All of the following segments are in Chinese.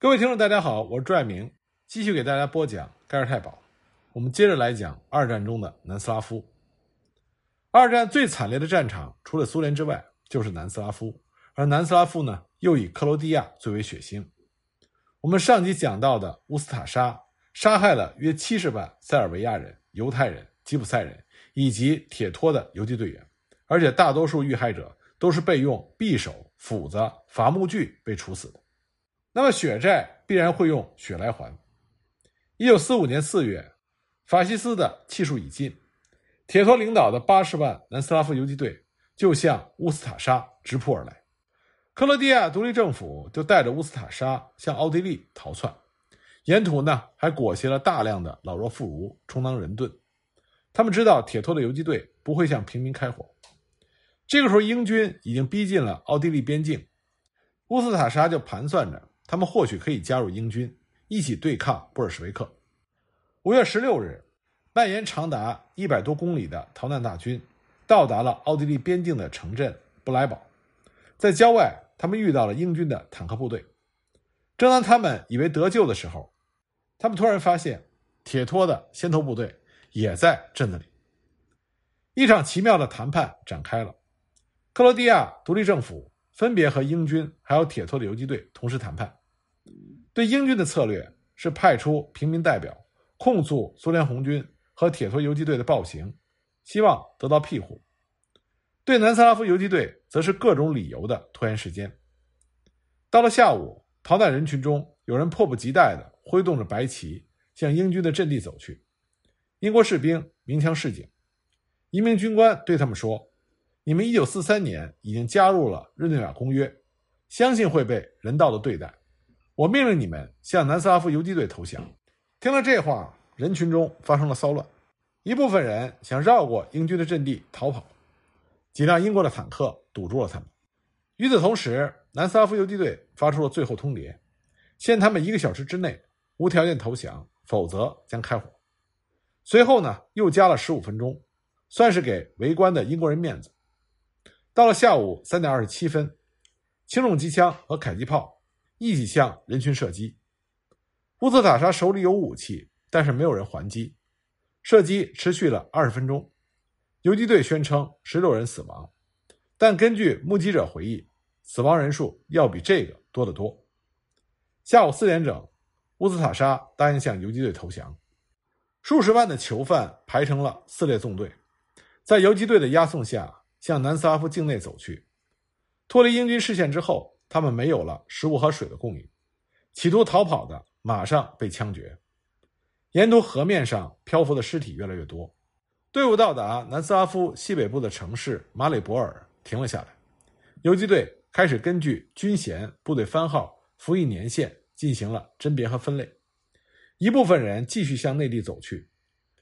各位听众，大家好，我是朱爱明，继续给大家播讲盖尔太保。我们接着来讲二战中的南斯拉夫。二战最惨烈的战场，除了苏联之外，就是南斯拉夫。而南斯拉夫呢，又以克罗地亚最为血腥。我们上集讲到的乌斯塔沙杀害了约七十万塞尔维亚人、犹太人、吉普赛人以及铁托的游击队员，而且大多数遇害者都是被用匕首、斧子、伐木锯被处死的。那么血债必然会用血来还。一九四五年四月，法西斯的气数已尽，铁托领导的八十万南斯拉夫游击队就向乌斯塔沙直扑而来。克罗地亚独立政府就带着乌斯塔沙向奥地利逃窜，沿途呢还裹挟了大量的老弱妇孺充当人盾。他们知道铁托的游击队不会向平民开火。这个时候，英军已经逼近了奥地利边境，乌斯塔沙就盘算着。他们或许可以加入英军，一起对抗布尔什维克。五月十六日，蔓延长达一百多公里的逃难大军到达了奥地利边境的城镇布莱堡。在郊外，他们遇到了英军的坦克部队。正当他们以为得救的时候，他们突然发现铁托的先头部队也在镇子里。一场奇妙的谈判展开了。克罗地亚独立政府分别和英军还有铁托的游击队同时谈判。对英军的策略是派出平民代表控诉苏联红军和铁托游击队的暴行，希望得到庇护；对南斯拉夫游击队则是各种理由的拖延时间。到了下午，逃难人群中有人迫不及待地挥动着白旗向英军的阵地走去。英国士兵鸣枪示警，一名军官对他们说：“你们1943年已经加入了日内瓦公约，相信会被人道的对待。”我命令你们向南斯拉夫游击队投降。听了这话，人群中发生了骚乱，一部分人想绕过英军的阵地逃跑，几辆英国的坦克堵住了他们。与此同时，南斯拉夫游击队发出了最后通牒，限他们一个小时之内无条件投降，否则将开火。随后呢，又加了十五分钟，算是给围观的英国人面子。到了下午三点二十七分，轻重机枪和迫击炮。一起向人群射击。乌兹塔沙手里有武器，但是没有人还击。射击持续了二十分钟。游击队宣称十六人死亡，但根据目击者回忆，死亡人数要比这个多得多。下午四点整，乌兹塔沙答应向游击队投降。数十万的囚犯排成了四列纵队，在游击队的押送下向南斯拉夫境内走去。脱离英军视线之后。他们没有了食物和水的供应，企图逃跑的马上被枪决。沿途河面上漂浮的尸体越来越多。队伍到达南斯拉夫西北部的城市马里博尔，停了下来。游击队开始根据军衔、部队番号、服役年限进行了甄别和分类。一部分人继续向内地走去，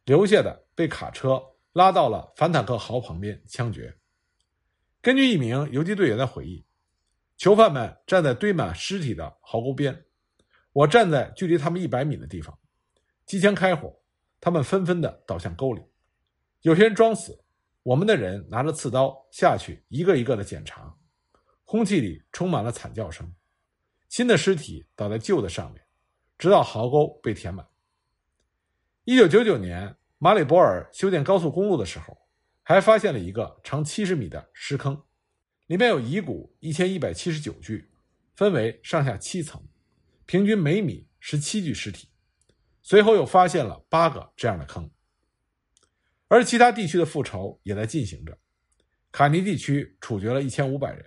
留下的被卡车拉到了反坦克壕旁边枪决。根据一名游击队员的回忆。囚犯们站在堆满尸体的壕沟边，我站在距离他们一百米的地方，机枪开火，他们纷纷的倒向沟里。有些人装死，我们的人拿着刺刀下去，一个一个的检查。空气里充满了惨叫声，新的尸体倒在旧的上面，直到壕沟被填满。一九九九年，马里博尔修建高速公路的时候，还发现了一个长七十米的尸坑。里面有遗骨一千一百七十九具，分为上下七层，平均每米十七具尸体。随后又发现了八个这样的坑。而其他地区的复仇也在进行着。卡尼地区处决了一千五百人。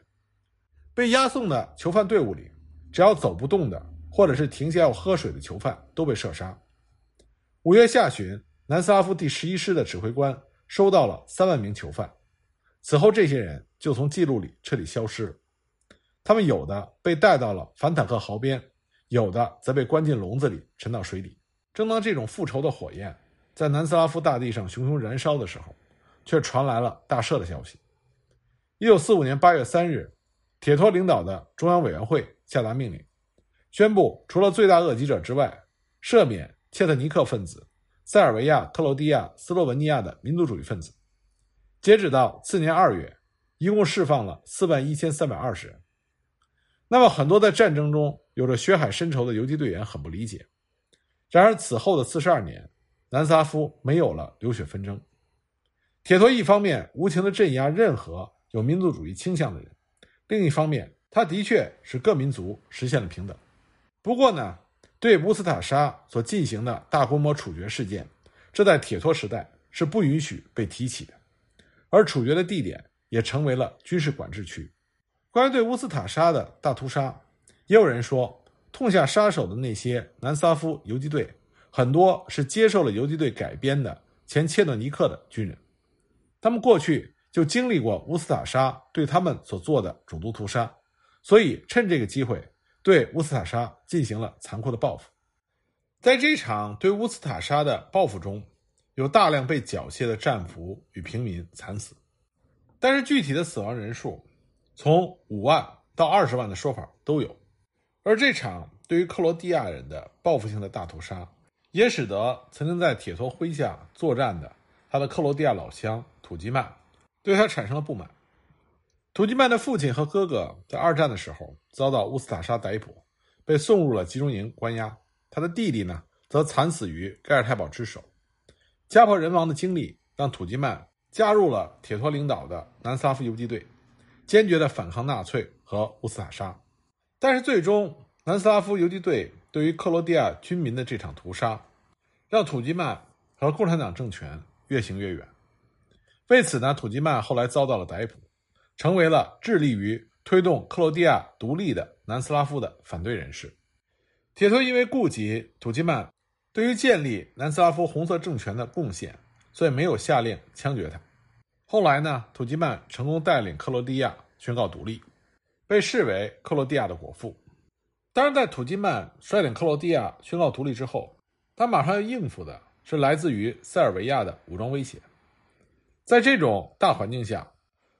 被押送的囚犯队伍里，只要走不动的，或者是停下要喝水的囚犯，都被射杀。五月下旬，南斯拉夫第十一师的指挥官收到了三万名囚犯。此后，这些人就从记录里彻底消失了。他们有的被带到了反坦克壕边，有的则被关进笼子里，沉到水底。正当这种复仇的火焰在南斯拉夫大地上熊熊燃烧的时候，却传来了大赦的消息。一九四五年八月三日，铁托领导的中央委员会下达命令，宣布除了罪大恶极者之外，赦免切特尼克分子、塞尔维亚、克罗地亚、斯洛文尼亚的民族主义分子。截止到次年二月，一共释放了四万一千三百二十人。那么，很多在战争中有着血海深仇的游击队员很不理解。然而，此后的四十二年，南斯拉夫没有了流血纷争。铁托一方面无情地镇压任何有民族主义倾向的人，另一方面，他的确使各民族实现了平等。不过呢，对乌斯塔沙所进行的大规模处决事件，这在铁托时代是不允许被提起的，而处决的地点也成为了军事管制区。关于对乌斯塔沙的大屠杀，也有人说，痛下杀手的那些南斯拉夫游击队，很多是接受了游击队改编的前切诺尼克的军人。他们过去就经历过乌斯塔沙对他们所做的种族屠杀，所以趁这个机会对乌斯塔沙进行了残酷的报复。在这场对乌斯塔沙的报复中，有大量被缴械的战俘与平民惨死，但是具体的死亡人数从五万到二十万的说法都有。而这场对于克罗地亚人的报复性的大屠杀，也使得曾经在铁托麾下作战的他的克罗地亚老乡。土吉曼对他产生了不满。土吉曼的父亲和哥哥在二战的时候遭到乌斯塔沙逮捕，被送入了集中营关押。他的弟弟呢，则惨死于盖尔泰堡之手。家破人亡的经历让土基曼加入了铁托领导的南斯拉夫游击队，坚决地反抗纳粹和乌斯塔沙。但是，最终南斯拉夫游击队对于克罗地亚军民的这场屠杀，让土基曼和共产党政权越行越远。为此呢，土基曼后来遭到了逮捕，成为了致力于推动克罗地亚独立的南斯拉夫的反对人士。铁托因为顾及土基曼对于建立南斯拉夫红色政权的贡献，所以没有下令枪决他。后来呢，土基曼成功带领克罗地亚宣告独立，被视为克罗地亚的国父。当然，在土基曼率领克罗地亚宣告独立之后，他马上要应付的是来自于塞尔维亚的武装威胁。在这种大环境下，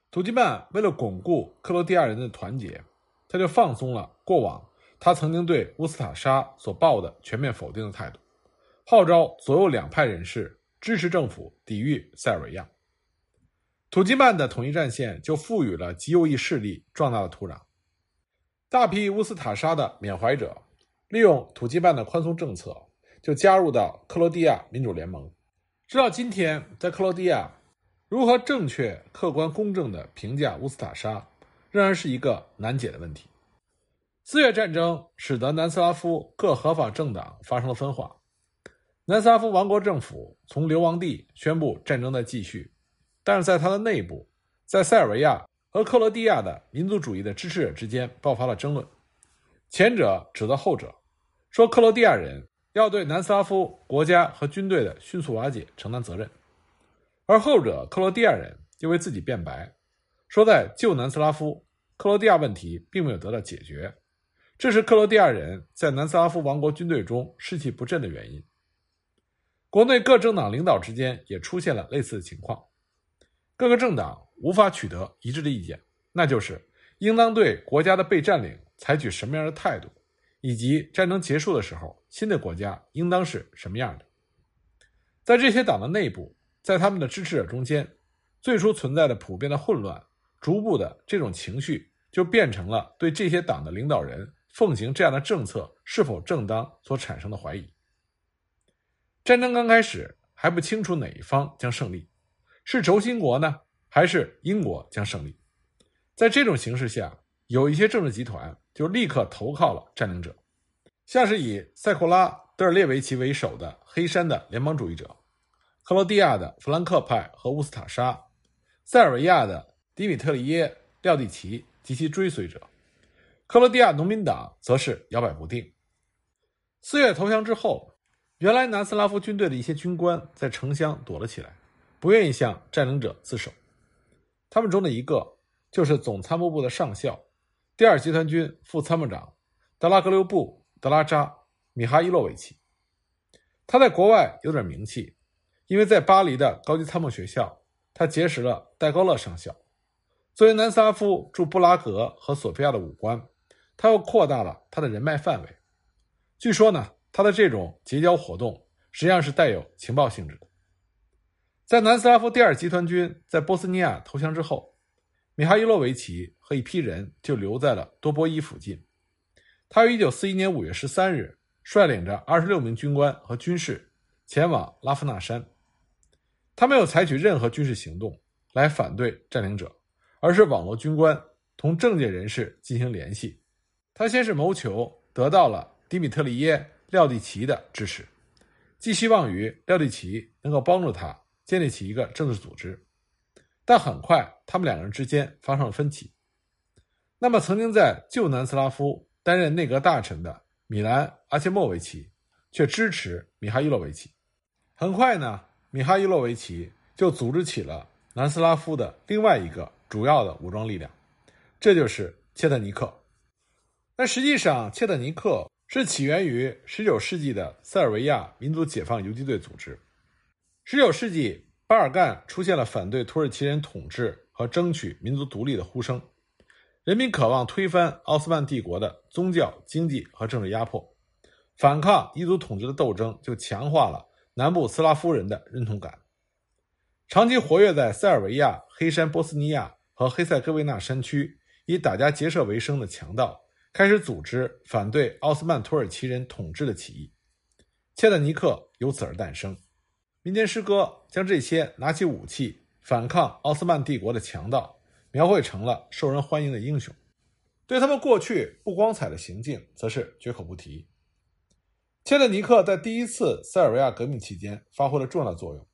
土基曼为了巩固克罗地亚人的团结，他就放松了过往他曾经对乌斯塔沙所抱的全面否定的态度，号召左右两派人士支持政府抵御塞尔维亚。土基曼的统一战线就赋予了极右翼势力壮大的土壤。大批乌斯塔沙的缅怀者利用土基曼的宽松政策，就加入到克罗地亚民主联盟。直到今天，在克罗地亚。如何正确、客观、公正地评价乌斯塔沙，仍然是一个难解的问题。四月战争使得南斯拉夫各合法政党发生了分化。南斯拉夫王国政府从流亡地宣布战争在继续，但是在它的内部，在塞尔维亚和克罗地亚的民族主义的支持者之间爆发了争论。前者指责后者，说克罗地亚人要对南斯拉夫国家和军队的迅速瓦解承担责任。而后者克罗地亚人又为自己辩白，说在旧南斯拉夫，克罗地亚问题并没有得到解决，这是克罗地亚人在南斯拉夫王国军队中士气不振的原因。国内各政党领导之间也出现了类似的情况，各个政党无法取得一致的意见，那就是应当对国家的被占领采取什么样的态度，以及战争结束的时候，新的国家应当是什么样的。在这些党的内部。在他们的支持者中间，最初存在的普遍的混乱，逐步的这种情绪就变成了对这些党的领导人奉行这样的政策是否正当所产生的怀疑。战争刚开始还不清楚哪一方将胜利，是轴心国呢，还是英国将胜利？在这种形势下，有一些政治集团就立刻投靠了占领者，像是以塞库拉·德尔列维奇为首的黑山的联邦主义者。克罗地亚的弗兰克派和乌斯塔沙，塞尔维亚的迪米特里耶廖蒂奇及其追随者，克罗地亚农民党则是摇摆不定。四月投降之后，原来南斯拉夫军队的一些军官在城乡躲了起来，不愿意向占领者自首。他们中的一个就是总参谋部的上校，第二集团军副参谋长德拉格留布·德拉扎米哈伊洛维奇。他在国外有点名气。因为在巴黎的高级参谋学校，他结识了戴高乐上校。作为南斯拉夫驻布拉格和索菲亚的武官，他又扩大了他的人脉范围。据说呢，他的这种结交活动实际上是带有情报性质的。在南斯拉夫第二集团军在波斯尼亚投降之后，米哈伊洛维奇和一批人就留在了多波伊附近，他于1941年5月13日率领着26名军官和军士前往拉夫纳山。他没有采取任何军事行动来反对占领者，而是网络军官同政界人士进行联系。他先是谋求得到了迪米特里耶·廖蒂奇的支持，寄希望于廖蒂奇能够帮助他建立起一个政治组织。但很快，他们两个人之间发生了分歧。那么，曾经在旧南斯拉夫担任内阁大臣的米兰·阿切莫维奇却支持米哈伊洛维奇。很快呢，米哈伊洛维奇就组织起了南斯拉夫的另外一个主要的武装力量，这就是切特尼克。但实际上，切特尼克是起源于19世纪的塞尔维亚民族解放游击队组织。19世纪。巴尔干出现了反对土耳其人统治和争取民族独立的呼声，人民渴望推翻奥斯曼帝国的宗教、经济和政治压迫，反抗异族统治的斗争就强化了南部斯拉夫人的认同感。长期活跃在塞尔维亚、黑山波斯尼亚和黑塞哥维纳山区以打家劫舍为生的强盗，开始组织反对奥斯曼土耳其人统治的起义，切特尼克由此而诞生。民间诗歌将这些拿起武器反抗奥斯曼帝国的强盗描绘成了受人欢迎的英雄，对他们过去不光彩的行径则是绝口不提。切特尼克在第一次塞尔维亚革命期间发挥了重要作用，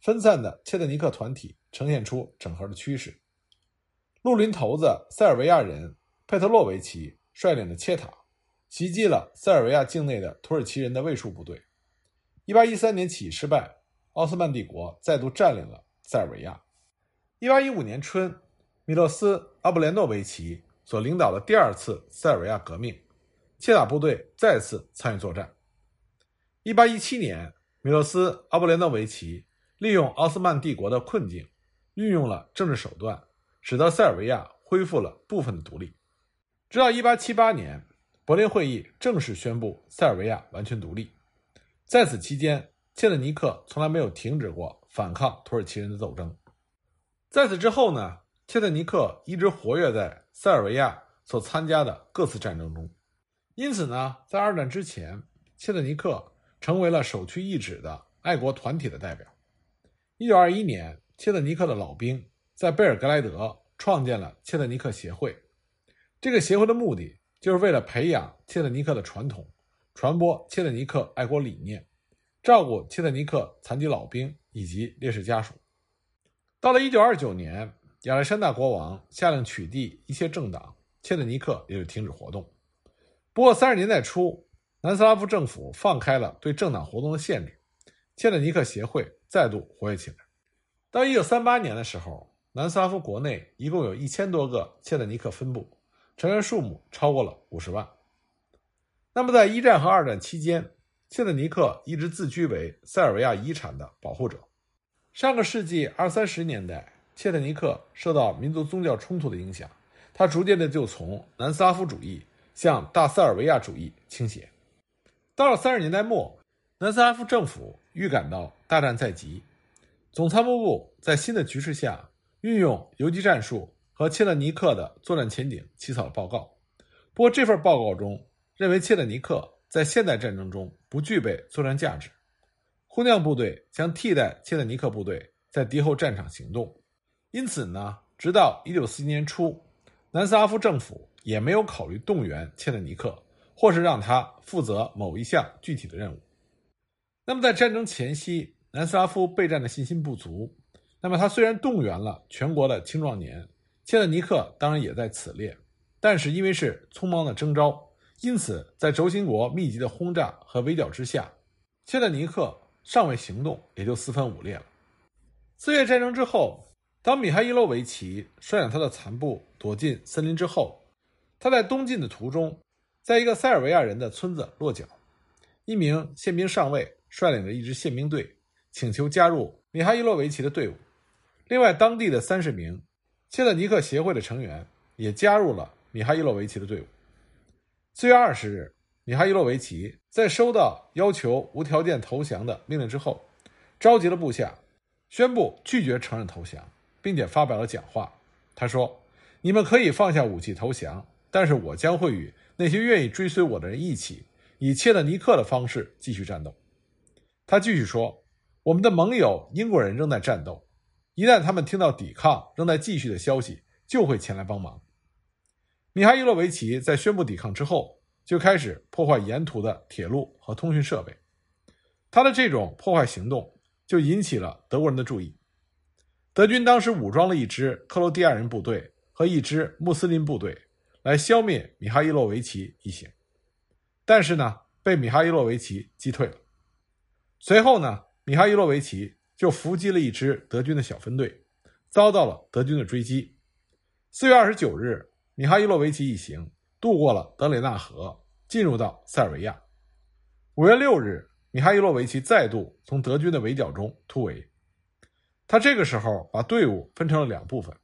分散的切特尼克团体呈现出整合的趋势。绿林头子塞尔维亚人佩特洛维奇率领的切塔袭击了塞尔维亚境内的土耳其人的卫戍部队。一八一三年起义失败，奥斯曼帝国再度占领了塞尔维亚。一八一五年春，米洛斯·阿布连诺维奇所领导的第二次塞尔维亚革命，切塔部队再次参与作战。一八一七年，米洛斯·阿布连诺维奇利用奥斯曼帝国的困境，运用了政治手段，使得塞尔维亚恢复了部分的独立。直到一八七八年，柏林会议正式宣布塞尔维亚完全独立。在此期间，切特尼克从来没有停止过反抗土耳其人的斗争。在此之后呢，切特尼克一直活跃在塞尔维亚所参加的各次战争中。因此呢，在二战之前，切特尼克成为了首屈一指的爱国团体的代表。一九二一年，切特尼克的老兵在贝尔格莱德创建了切特尼克协会。这个协会的目的就是为了培养切特尼克的传统。传播切特尼克爱国理念，照顾切特尼克残疾老兵以及烈士家属。到了1929年，亚历山大国王下令取缔一切政党，切特尼克也就停止活动。不过，30年代初，南斯拉夫政府放开了对政党活动的限制，切特尼克协会再度活跃起来。到1938年的时候，南斯拉夫国内一共有一千多个切特尼克分部，成员数目超过了五十万。那么，在一战和二战期间，切特尼克一直自居为塞尔维亚遗产的保护者。上个世纪二三十年代，切特尼克受到民族宗教冲突的影响，他逐渐的就从南斯拉夫主义向大塞尔维亚主义倾斜。到了三十年代末，南斯拉夫政府预感到大战在即，总参谋部在新的局势下，运用游击战术和切特尼克的作战前景起草了报告。不过，这份报告中，认为切特尼克在现代战争中不具备作战价值，空降部队将替代切特尼克部队在敌后战场行动。因此呢，直到一九四一年初，南斯拉夫政府也没有考虑动员切特尼克，或是让他负责某一项具体的任务。那么，在战争前夕，南斯拉夫备战的信心不足。那么，他虽然动员了全国的青壮年，切特尼克当然也在此列，但是因为是匆忙的征召。因此，在轴心国密集的轰炸和围剿之下，切特尼克尚未行动，也就四分五裂了。四月战争之后，当米哈伊洛维奇率领他的残部躲进森林之后，他在东进的途中，在一个塞尔维亚人的村子落脚。一名宪兵上尉率领着一支宪兵队，请求加入米哈伊洛维奇的队伍。另外，当地的三十名切特尼克协会的成员也加入了米哈伊洛维奇的队伍。四月二十日，米哈伊洛维奇在收到要求无条件投降的命令之后，召集了部下，宣布拒绝承认投降，并且发表了讲话。他说：“你们可以放下武器投降，但是我将会与那些愿意追随我的人一起，以切特尼克的方式继续战斗。他继续说：“我们的盟友英国人仍在战斗，一旦他们听到抵抗仍在继续的消息，就会前来帮忙。”米哈伊洛维奇在宣布抵抗之后，就开始破坏沿途的铁路和通讯设备。他的这种破坏行动就引起了德国人的注意。德军当时武装了一支克罗地亚人部队和一支穆斯林部队，来消灭米哈伊洛维奇一行，但是呢，被米哈伊洛维奇击退了。随后呢，米哈伊洛维奇就伏击了一支德军的小分队，遭到了德军的追击。四月二十九日，米哈伊洛维奇一行渡过了德雷纳河，进入到塞尔维亚。五月六日，米哈伊洛维奇再度从德军的围剿中突围。他这个时候把队伍分成了两部分，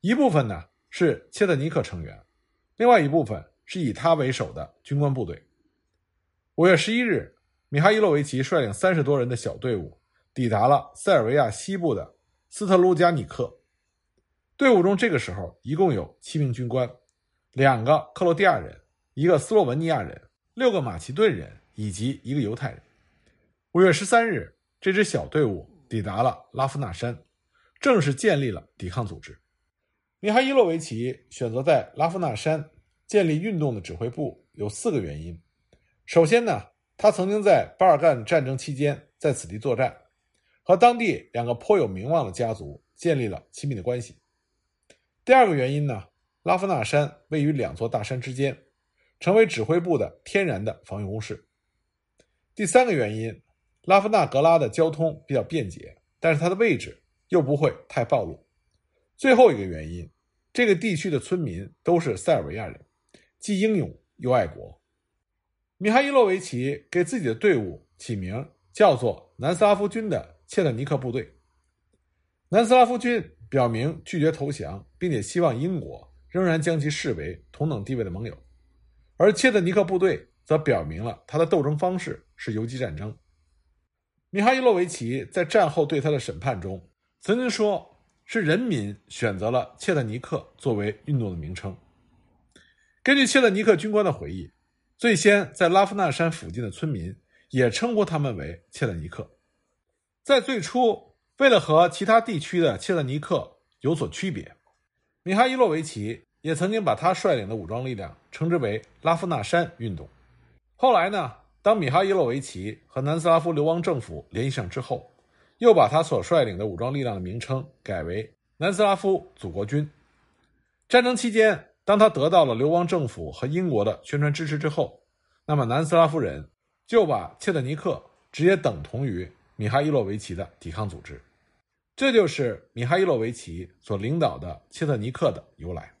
一部分呢是切特尼克成员，另外一部分是以他为首的军官部队。五月十一日。米哈伊洛维奇率领三十多人的小队伍抵达了塞尔维亚西部的斯特鲁加尼克。队伍中这个时候一共有七名军官，两个克罗地亚人，一个斯洛文尼亚人，六个马其顿人以及一个犹太人。五月十三日，这支小队伍抵达了拉夫纳山，正式建立了抵抗组织。米哈伊洛维奇选择在拉夫纳山建立运动的指挥部有四个原因。首先呢。他曾经在巴尔干战争期间在此地作战，和当地两个颇有名望的家族建立了亲密的关系。第二个原因呢，拉夫纳山位于两座大山之间，成为指挥部的天然的防御工事。第三个原因，拉夫纳格拉的交通比较便捷，但是它的位置又不会太暴露。最后一个原因，这个地区的村民都是塞尔维亚人，既英勇又爱国。米哈伊洛维奇给自己的队伍起名叫做南斯拉夫军的切特尼克部队。南斯拉夫军表明拒绝投降，并且希望英国仍然将其视为同等地位的盟友，而切特尼克部队则表明了他的斗争方式是游击战争。米哈伊洛维奇在战后对他的审判中曾经说：“是人民选择了切特尼克作为运动的名称。”根据切特尼克军官的回忆。最先在拉夫纳山附近的村民也称呼他们为切特尼克。在最初，为了和其他地区的切特尼克有所区别，米哈伊洛维奇也曾经把他率领的武装力量称之为拉夫纳山运动。后来呢，当米哈伊洛维奇和南斯拉夫流亡政府联系上之后，又把他所率领的武装力量的名称改为南斯拉夫祖国军。战争期间。当他得到了流亡政府和英国的宣传支持之后，那么南斯拉夫人就把切特尼克直接等同于米哈伊洛维奇的抵抗组织，这就是米哈伊洛维奇所领导的切特尼克的由来。